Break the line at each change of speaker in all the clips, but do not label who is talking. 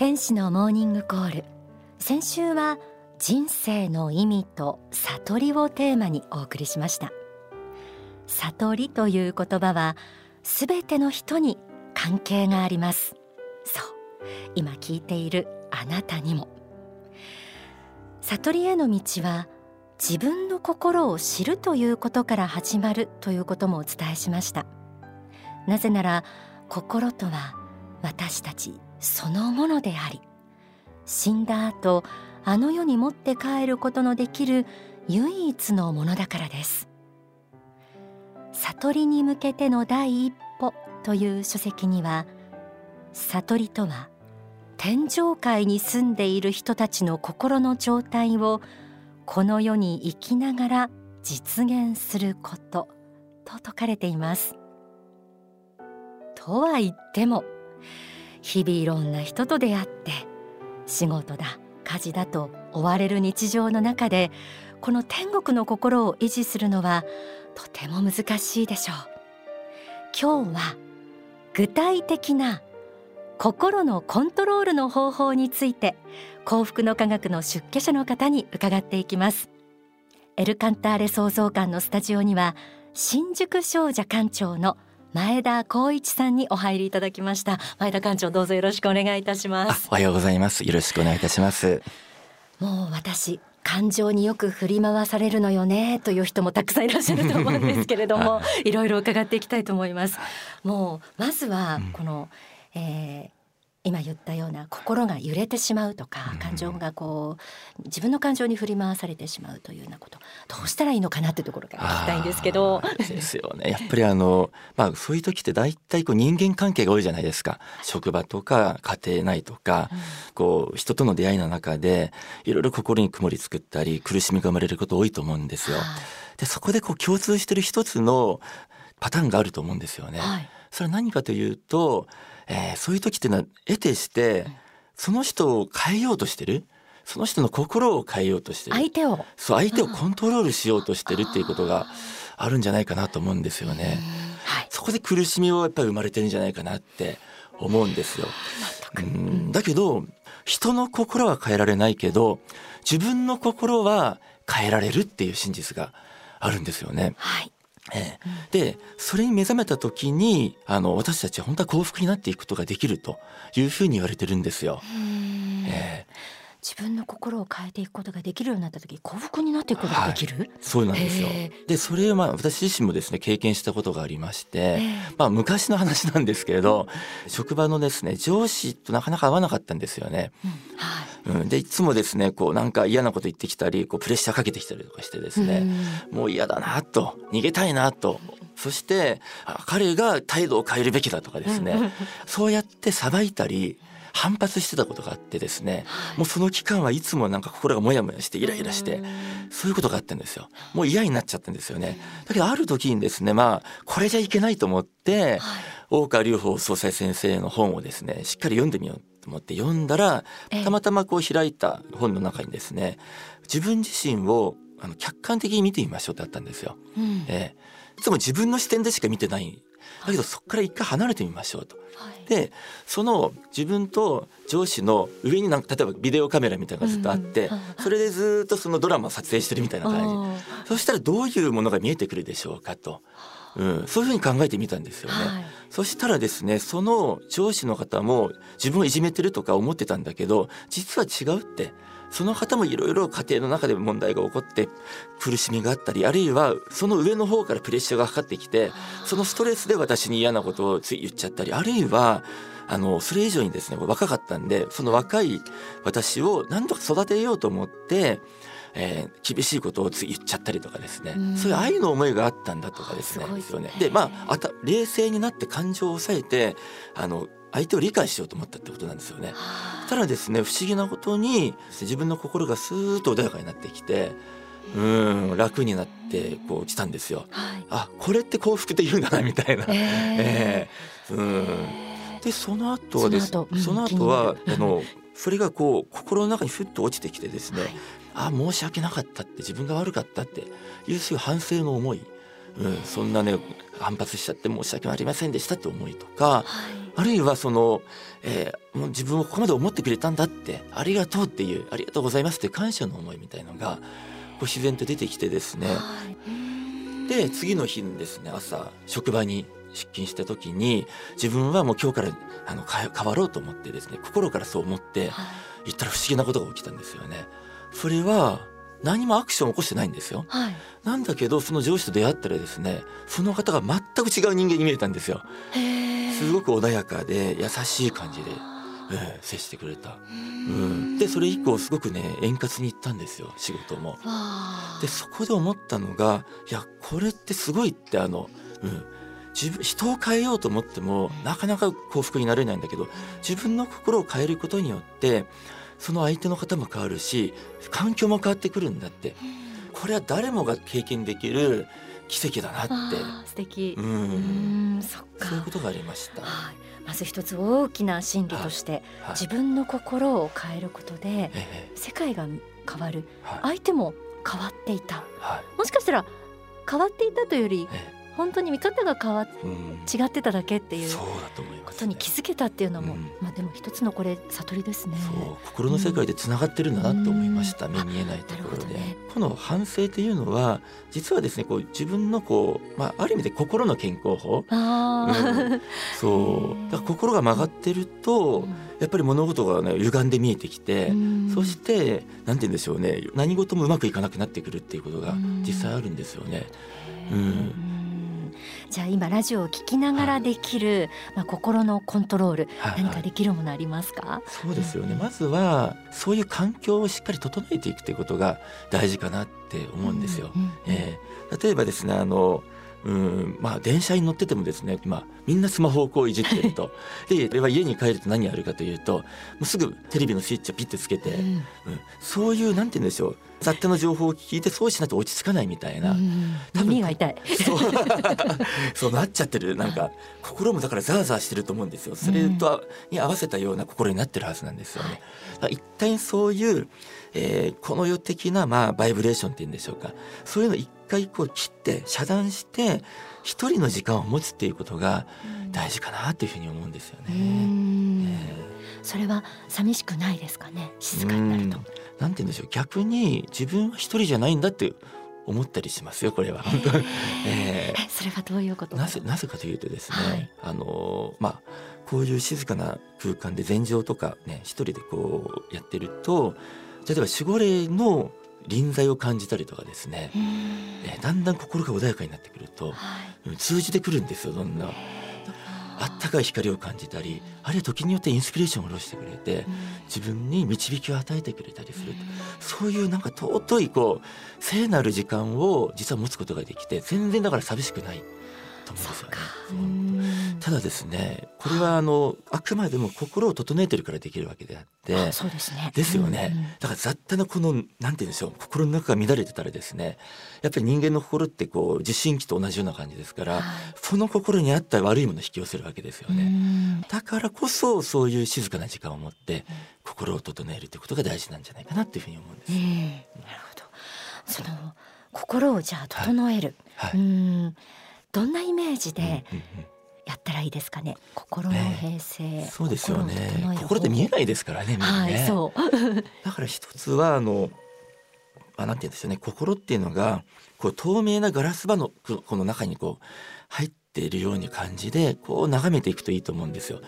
天使のモーニングコール。先週は人生の意味と悟りをテーマにお送りしました。悟りという言葉はすべての人に関係があります。そう。今聞いているあなたにも。悟りへの道は自分の心を知るということから始まるということもお伝えしました。なぜなら心とは私たちそのものであり死んだ後あの世に持って帰ることのできる唯一のものだからです。悟りに向けての第一歩という書籍には悟りとは天上界に住んでいる人たちの心の状態をこの世に生きながら実現することと説かれています。とは言っても日々いろんな人と出会って仕事だ家事だと追われる日常の中でこの天国の心を維持するのはとても難しいでしょう。今日は具体的な心のコントロールの方法について幸福の科学の出家者の方に伺っていきます。エルカンターレ創造館のスタジオには新宿商社館長の前田光一さんにお入りいただきました。前田館長どうぞよろしくお願いいたします。
おはようございます。よろしくお願いいたします。
もう私感情によく振り回されるのよねという人もたくさんいらっしゃると思うんですけれども、はい、いろいろ伺っていきたいと思います。もうまずはこの、うん、えー今言ったような心が揺れてしまうとか感情がこう自分の感情に振り回されてしまうというようなことどうしたらいいのかなってところから聞きたいんですけど。
ですよねやっぱりあの、まあ、そういう時って大体こう人間関係が多いじゃないですか職場とか家庭内とか、うん、こう人との出会いの中でいろいろ心に曇り作ったり苦しみが生まれること多いと思うんですよ。でそこでこう共通してる一つのパターンがあると思うんですよね。はい、それは何かというとえー、そういう時っていうのは得てしてその人を変えようとしてる？その人の心を変えようとしてる？
相手を。
そう相手をコントロールしようとしてるっていうことがあるんじゃないかなと思うんですよね。はい、そこで苦しみをやっぱり生まれてるんじゃないかなって思うんですよ。うん。だけど人の心は変えられないけど自分の心は変えられるっていう真実があるんですよね。はいえー、でそれに目覚めた時にあの私たちは本当は幸福になっていくことができるというふうに言われてるんですよ。
えー自分の心を変えていくことができるようになった時幸福になっていくことができる、はい、
そうなんですよ。でそれをまあ私自身もですね経験したことがありまして、まあ昔の話なんですけれど、うん、職場のですね上司となかなか合わなかったんですよね、うん、はい、うん、でいつもですねこうなんか嫌なこと言ってきたりこうプレッシャーかけてきたりとかしてですね、うん、もう嫌だなと逃げたいなと。そして彼が態度を変えるべきだとかですね、そうやって裁いたり反発してたことがあってですね、はい、もうその期間はいつもなんか心がモヤモヤしてイライラしてそういうことがあったんですよ。もう嫌になっちゃったんですよね。だけどある時にですねまあこれじゃいけないと思って、はい、大川隆法総裁先生の本をですねしっかり読んでみようと思って読んだらたまたまこう開いた本の中にですね自分自身をあの客観的に見てみましょうってあったんですよ。うん、えー、いつも自分の視点でしか見てない。だけどそこから一回離れてみましょうと。でその自分と上司の上になんか例えばビデオカメラみたいなのがずっとあって、うん、それでずっとそのドラマを撮影してるみたいな感じ。そしたらどういうものが見えてくるでしょうかと。うん、そういうふうに考えてみたんですよね、はい、そしたらですねその上司の方も自分をいじめてるとか思ってたんだけど実は違うって。その方もいろいろ家庭の中で問題が起こって苦しみがあったりあるいはその上の方からプレッシャーがかかってきてそのストレスで私に嫌なことをつい言っちゃったりあるいはあのそれ以上にですね若かったんでその若い私を何とか育てようと思ってえー、厳しいことを言っちゃったりとかですね、うそういう愛の思いがあったんだとかですね。ですよねでまああた冷静になって感情を抑えてあの相手を理解しようと思ったってことなんですよね。ただですね不思議なことに自分の心がスーッと穏やかになってきてうん楽になってこう来たんですよ。はい、あこれって幸福って言うんだなみたいな。えー、えー、うん。でその後はです。その後,、うん、その後はあのそれがこう心の中にふっと落ちてきてですね、はい、あ申し訳なかったって自分が悪かったっていうそういう反省の思い。うん、そんなね反発しちゃって申し訳ありませんでしたって思いとか、はい、あるいはその、えー、もう自分をここまで思ってくれたんだってありがとうっていうありがとうございますって感謝の思いみたいのがこう自然と出てきてですね、はい、で次の日にですね朝職場に出勤した時に自分はもう今日からあの変わろうと思ってですね心からそう思って言ったら不思議なことが起きたんですよね。それは何もアクションを起こしてないんですよ、はい、なんだけどその上司と出会ったらですねその方が全く違う人間に見えたんですよ。すごく穏やかで優しい感じで、えー、接してくれた。うん、でそれ以降すごくね円滑に行ったんですよ仕事も。でそこで思ったのがいやこれってすごいってあの、うん、自分人を変えようと思ってもなかなか幸福になれないんだけど自分の心を変えることによってその相手の方も変わるし環境も変わってくるんだって。これは誰もが経験できる奇跡だなって。
素敵。う
ん。そっか。そういうことがありました、
はい、まず一つ大きな心理として、はい。はい、自分の心を変えることで、世界が変わる、相手も変わっていた、もしかしたら変わっていたというより、本当に見方が変わっ、うん、違ってただけっていうことに気づけたっていうのも、うん、まあでも一つのこれ悟りですね。
心の世界でつながってるんだなと思いました、うん、目見えないところで、ね、この反省というのは実はですねこう自分のこう、まあ、ある意味で心の健康法。そう。だから心が曲がってると、やっぱり物事がね歪んで見えてきて、そしてなんて言うんでしょうね何事もうまくいかなくなってくるっていうことが実際あるんですよね。うん
じゃあ今ラジオを聞きながらできる、まあ、心のコントロール、何かできるものありますか？
そうですよね、まずはそういう環境をしっかり整えていくということが大事かなって思うんですよ。うんうん、えー、例えばですねあのうんまあ電車に乗っててもですね今みんなスマホをこういじってると。で家に帰ると何やるかというともうすぐテレビのスイッチをピッてつけて、うん、うん、そういうなんて言うんでしょう雑多の情報を聞いてそうしないと落ち着かないみたいな、
耳が痛い。
そう。そうなっちゃってる。なんか心もだからザーザーしてると思うんですよ。それとに合わせたような心になってるはずなんですよね。一体そういう、えー、この世的なまあバイブレーションっていうんでしょうか。そういうの一回こう切って遮断して一人の時間を持つっていうことが大事かなっていうふうに思うんですよね。え
ー、それは寂しくないですかね？静かになると。
なんて言うんでしょう。逆に自分は一人じゃないんだって思ったりしますよこれは。
えー、それはどういうこと
なぜなぜかというとですね、はい、あのまあこういう静かな空間で禅情とかね一人でこうやってると例えば守護霊の臨在を感じたりとかですね、えー、だんだん心が穏やかになってくると、はい、通じてくるんですよどんな。あったかい光を感じたりあるいは時によってインスピレーションを下ろしてくれて、自分に導きを与えてくれたりする、そういうなんか尊いこう聖なる時間を実は持つことができて全然だから寂しくない。と思うんですよね。ただですねこれはあのあくまでも心を整えてるからできるわけであって
そうですね。
ですよね、うんうん、だから雑多なこのなんて言うんでしょう心の中が乱れてたらですねやっぱり人間の心ってこう受信機と同じような感じですから、はい、その心に合った悪いものを引き寄せるわけですよね。だからこそそういう静かな時間を持って心を整えるということが大事なんじゃないかなっていうふうに思うんです、うん、なる
ほど。その心をじゃあ整える、はい。はい、うんどんなイメージでやったらいいですかね？心の平静、ね、
そうですよね。心で見えないですからねね、はい、そう。だから一つはあのまあ、なんて言うんですよね。心っていうのがこう透明なガラス場のこの中にこう入っているように感じでこう眺めていくといいと思うんですよ。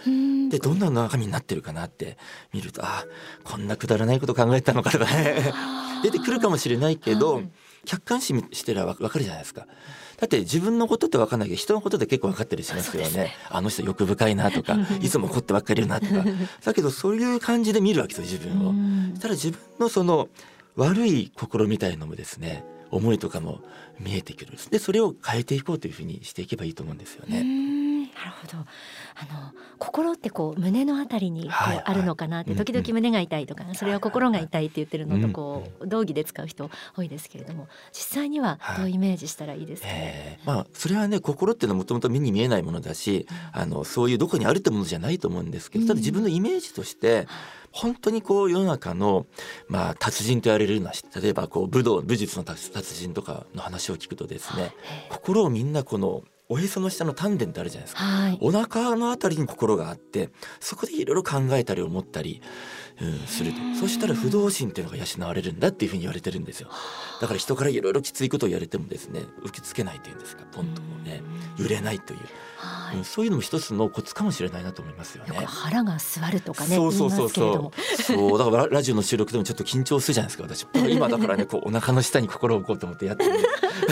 でどんな中身になってるかなって見るとあこんなくだらないこと考えたのかとかね。出てくるかもしれないけど、はい、客観視してれば分かるじゃないですか。だって自分のことって分かんないけど人のことで結構分かったりしますよね、ね、あの人欲深いなとか いつも怒ってばっかりいるなとか。だけどそういう感じで見るわけですよ自分を。ただ自分のその悪い心みたいのもですね思いとかも見えてくる。でそれを変えていこうというふうにしていけばいいと思うんですよね。
なるほど。あの心ってこう胸のあたりにこうあるのかなって時々胸が痛いとかそれは心が痛いって言ってるのとこう道義で使う人多いですけれども実際にはどうイメージしたらいいですか？ね、
まあそれはね心っていうのはもともと目に見えないものだしあのそういうどこにあるってものじゃないと思うんですけどただ自分のイメージとして本当にこう世の中のまあ達人と言われるような例えばこう武道武術の達人とかの話を聞くとですね心をみんなこのおへその下の丹田ってあるじゃないですか、はい、お腹のあたりに心があってそこでいろいろ考えたり思ったり、うん、するとそしたら不動心っていうのが養われるんだっていうふうに言われてるんですよだから人からいろいろきついことを言われてもですね受け付けないというんですかポンともね揺れないという。はい、そういうのも一つのコツかもしれないなと思いますよね。よ
腹が座るとかね。
そうそうそうそう。そうだからラジオの収録でもちょっと緊張するじゃないですか私。今だからねこうお腹の下に心を置こうと思ってやってる。ね。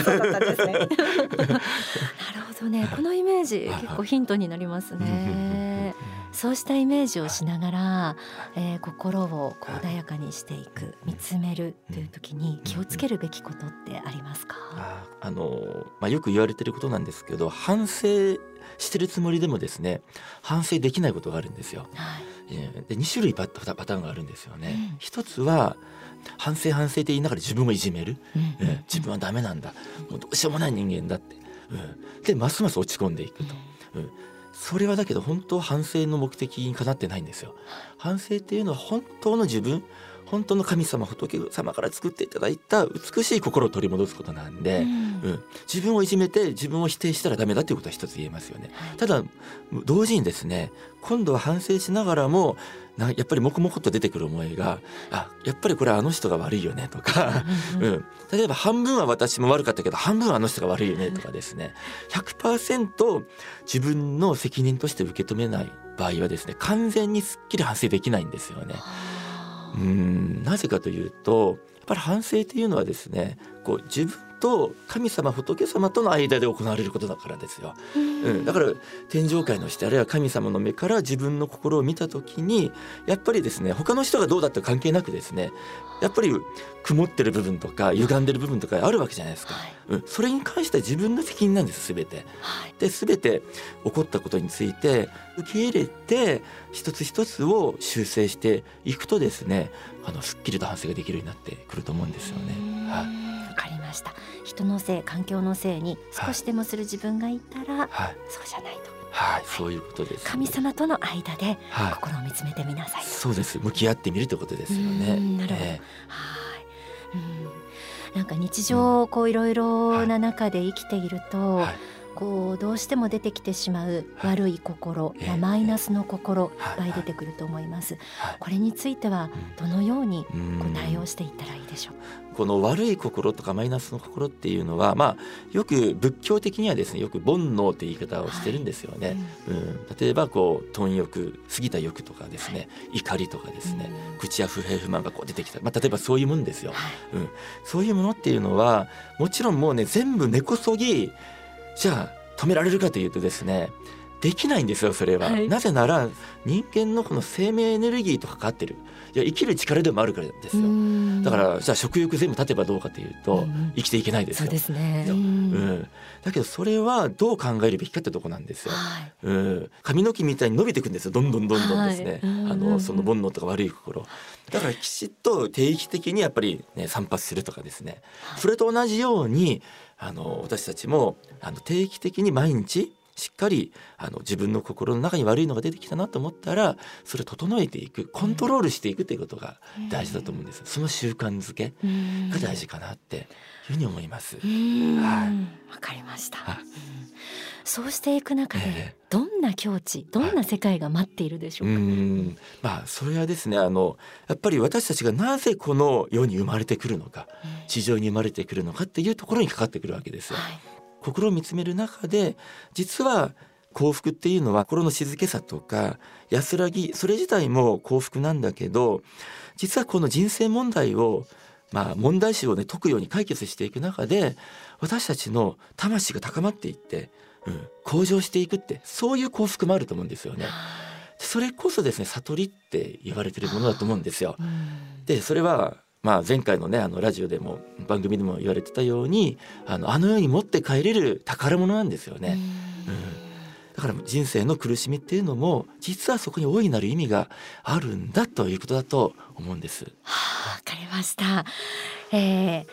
なる
ほどね。このイメージ結構ヒントになりますね。そうしたイメージをしながら、えー、心をこう穏やかにしていく見つめるという時に気をつけるべきことってありますか、
ああのまあ、よく言われてることなんですけど反省してるつもりでもですね反省できないことがあるんですよ。はい、で2種類パターンがあるんですよね。うん、一つは反省反省って言いながら自分をいじめる、うん。えー、自分はダメなんだ。もうどうしようもない人間だって、うん、でますます落ち込んでいくと。うんそれはだけど本当反省の目的にかなってないんですよ。反省っていうのは本当の自分本当の神様仏様から作っていただいた美しい心を取り戻すことなんで、う、自分をいじめて自分を否定したらダメだということは一つ言えますよね。はい、ただ同時にですね今度は反省しながらもなやっぱり黙々と出てくる思いがあやっぱりこれはあの人が悪いよねとか、うん、例えば半分は私も悪かったけど半分はあの人が悪いよねとかですね。100%自分の責任として受け止めない場合はですね完全にすっきり反省できないんですよね。うん。なぜかというとやっぱり反省っていうのはですねこう自分と神様仏様との間で行われることだからですよ。うん、だから天上界のしてあるいは神様の目から自分の心を見た時にやっぱりですね他の人がどうだって関係なくですねやっぱり曇ってる部分とか歪んでる部分とかあるわけじゃないですか。はい、うん、それに関しては自分の責任なんです全て。はい、で全て起こったことについて受け入れて一つ一つを修正していくとですねあのすっきりと反省ができるようになってくると思うんですよね。はい
ました。人のせい環境のせいに少しでもする自分がいたら、はい、そうじゃないと。
はい、そういうことです、
ね、神様との間で心を見つめてみなさい、はい、
そうです。向き合ってみるということですよね。
なるほど、えー、はい。うん。なんか日常こういろいろな中で生きていると、はいこうどうしても出てきてしまう悪い心、はい、マイナスの心い。っぱい出てくると思います、はい、これについてはどのようにこう対応していったらいいでしょう？
この悪い心とかマイナスの心っていうのは、まあ、よく仏教的にはですねよく煩悩という言い方をしてるんですよね。はい、うん、例えばこう貪欲過ぎた欲とかですね、怒りとかですね、口や不平不満がこう出てきた、まあ、例えばそういうもんですよ、うん。そういうものっていうのはもちろんもうね全部根こそぎじゃあ止められるかというとですねできないんですよそれは、はい、なぜなら人間のこの生命エネルギーと関わってる。いや生きる力でもあるからですよ。だからじゃあ食欲全部立てばどうかというと、生きていけないですよ。
そうですね、
うん、だけどそれはどう考えるべきかってとこなんですよ、はい、うん、髪の毛みたいに伸びていくんですよ。どんどんどんどんですね、はい、あのその煩悩とか悪い心。だからきちっと定期的にやっぱりね散髪するとかですね。それと同じようにあの私たちもあの定期的に毎日しっかりあの自分の心の中に悪いのが出てきたなと思ったらそれを整えていくコントロールしていくということが大事だと思うんです、その習慣づけが大事かなっていうふうに思います。は
い、わかりました、そうしていく中でどんな境地どんな世界が待っているでしょうか、
うまあそれはですねあのやっぱり私たちがなぜこの世に生まれてくるのか、地上に生まれてくるのかっていうところにかかってくるわけですよ。はい心を見つめる中で実は幸福っていうのは心の静けさとか安らぎそれ自体も幸福なんだけど実はこの人生問題をまあ問題集をね解くように解決していく中で私たちの魂が高まっていって、うん、向上していくってそういう幸福もあると思うんですよね。それこそですね悟りって言われてるものだと思うんですよ。でそれはまあ、前回のねあのラジオでも番組でも言われてたようにあのあの世に持って帰れる宝物なんですよね。うん、だだから人生の苦しみっていうのも実はそこに大いなる意味があるんだということだと思うんです。
はあ、わかりました。えー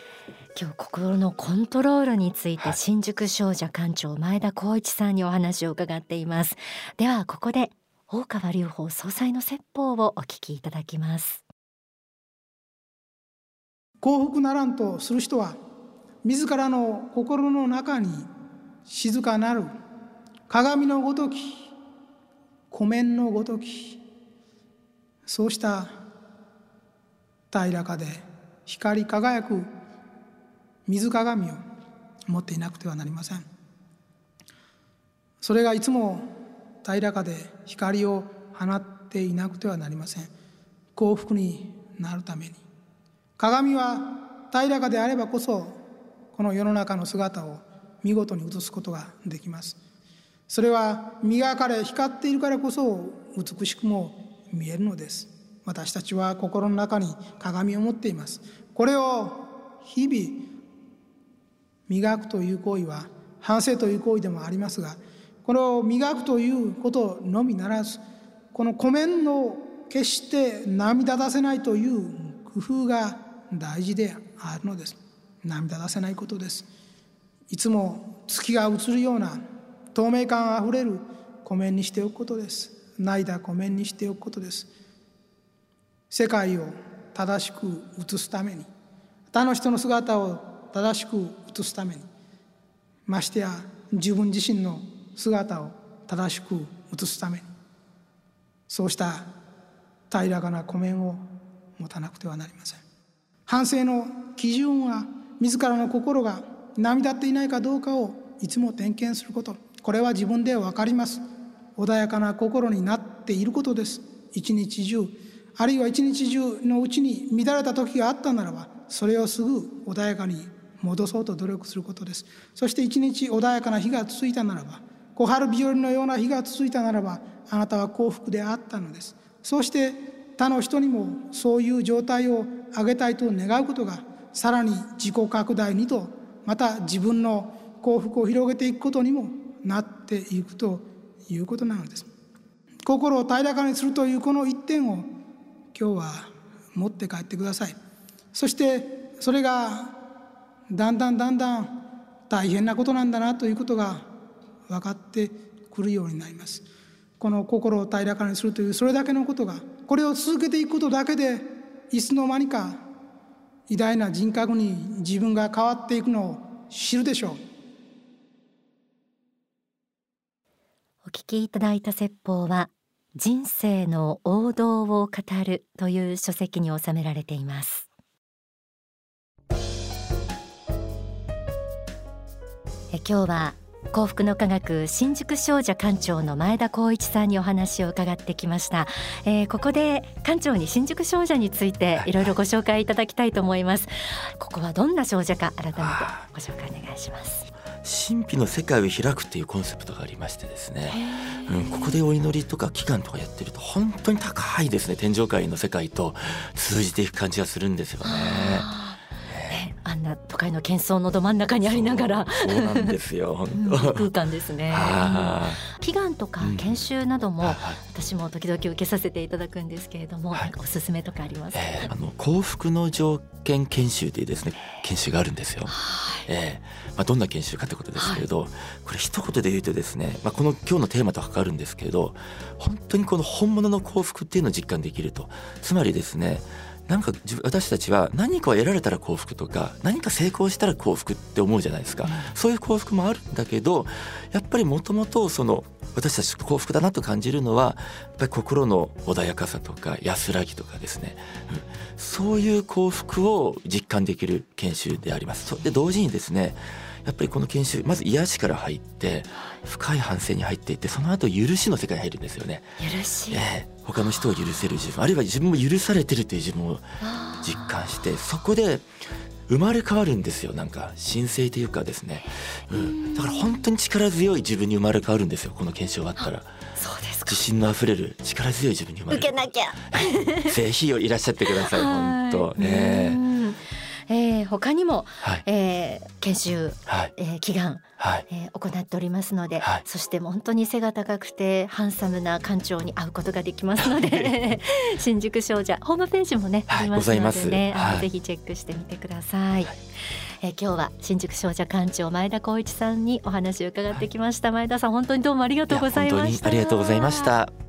今日心のコントロールについて新宿商社館長前田光一さんにお話を伺っていますではここで大川隆法総裁の説法をお聞きいただきます
幸福ならんとする人は自らの心の中に静かなる鏡のごとき湖面のごときそうした平らかで光り輝く水鏡を持っていなくてはなりません。それがいつも平らかで光を放っていなくてはなりません。幸福になるために。鏡は平らかであればこそこの世の中の姿を見事に映すことができます。それは磨かれ光っているからこそ美しくも見えるのです。私たちは心の中に鏡を持っています。これを日々磨くという行為は反省という行為でもありますがこれを磨くということのみならずこの湖面の決して涙出せないという工夫が大事であるのです。涙出せないことです。いつも月が映るような透明感あふれる。湖面にしておくことです。泣いた湖面にしておくことです。世界を正しく映すために。他の人の姿を正しく映すために。ましてや自分自身の姿を正しく映すために。そうした平らかな湖面を持たなくてはなりません。反省の基準は自らの心が涙っていないかどうかをいつも点検すること。これは自分で分かります。穏やかな心になっていることです。一日中あるいは一日中のうちに乱れた時があったならばそれをすぐ穏やかに戻そうと努力することです。そして一日穏やかな日が続いたならば小春日和のような日が続いたならばあなたは幸福であったのです。そして他の人にもそういう状態を上げたいと願うことがさらに自己拡大にとまた自分の幸福を広げていくことにもなっていくということなのです。心を平らかにするというこの一点を今日は持って帰ってください。そしてそれがだんだんだんだん大変なことなんだなということが分かってくるようになります。この心を平らかにするというそれだけのことがこれを続けていくことだけでいつの間にか偉大な人格に自分が変わっていくのを知るでしょう。
お聞きいただいた説法は人生の王道を語るという書籍に収められています。え今日は幸福の科学新宿商社館長の前田光一さんにお話を伺ってきました、えー、ここで館長に新宿商社についてい。ろいろご紹介いただきたいと思います。ここはどんな商社か改めてご紹介お願いします。
神秘の世界を開くっていうコンセプトがありましてですね、うん、ここでお祈りとか祈願とかやってると本当に高いですね。天上界の世界と通じていく感じがするんですよね。
あんな都会の喧騒のど真ん中にありながら。
そうなんですよ
空間ですね。祈願とか研修なども、私も時々受けさせていただくんですけれども、はい、おすすめとかありますか、
えー、あの幸福の条件研修というですね研修があるんですよ、はい、えー、まあ、どんな研修かということですけれど、はい、これ一言で言うとですね、まあ、この今日のテーマと関わるんですけれど本当にこの本物の幸福っていうのを実感できると。つまりですねなんか私たちは何かを得られたら幸福とか何か成功したら幸福って思うじゃないですか、うん、そういう幸福もあるんだけどやっぱりもともとその私たち幸福だなと感じるのはやっぱり心の穏やかさとか安らぎとかですね、うん、そういう幸福を実感できる研修であります。で同時にですねやっぱりこの研修まず癒しから入って深い反省に入っていってその後許しの世界に入るんですよね。
許し、
えー、他の人を許せる自分あるいは自分も許されてるという自分を実感してそこで生まれ変わるんですよ。なんか神聖というかですね、うん、だから本当に力強い自分に生まれ変わるんですよこの研修終わったら。
そうです
自信のあふれる力強い自分に生まれ
受けなきゃ。
ぜひいらっしゃってください 本当。ね。
えー、他にも、はい、えー、研修、はい、えー、祈願、はい。えー、行っておりますので、はい、そして本当に背が高くてハンサムな館長に会うことができますので 新宿少女ホームページもね、ありますのでね、あのぜひチェックしてみてください。え今日は新宿少女館長前田光一さんにお話を伺ってきました、前田さん本当にどうもありがとうございました。
ありがとうございました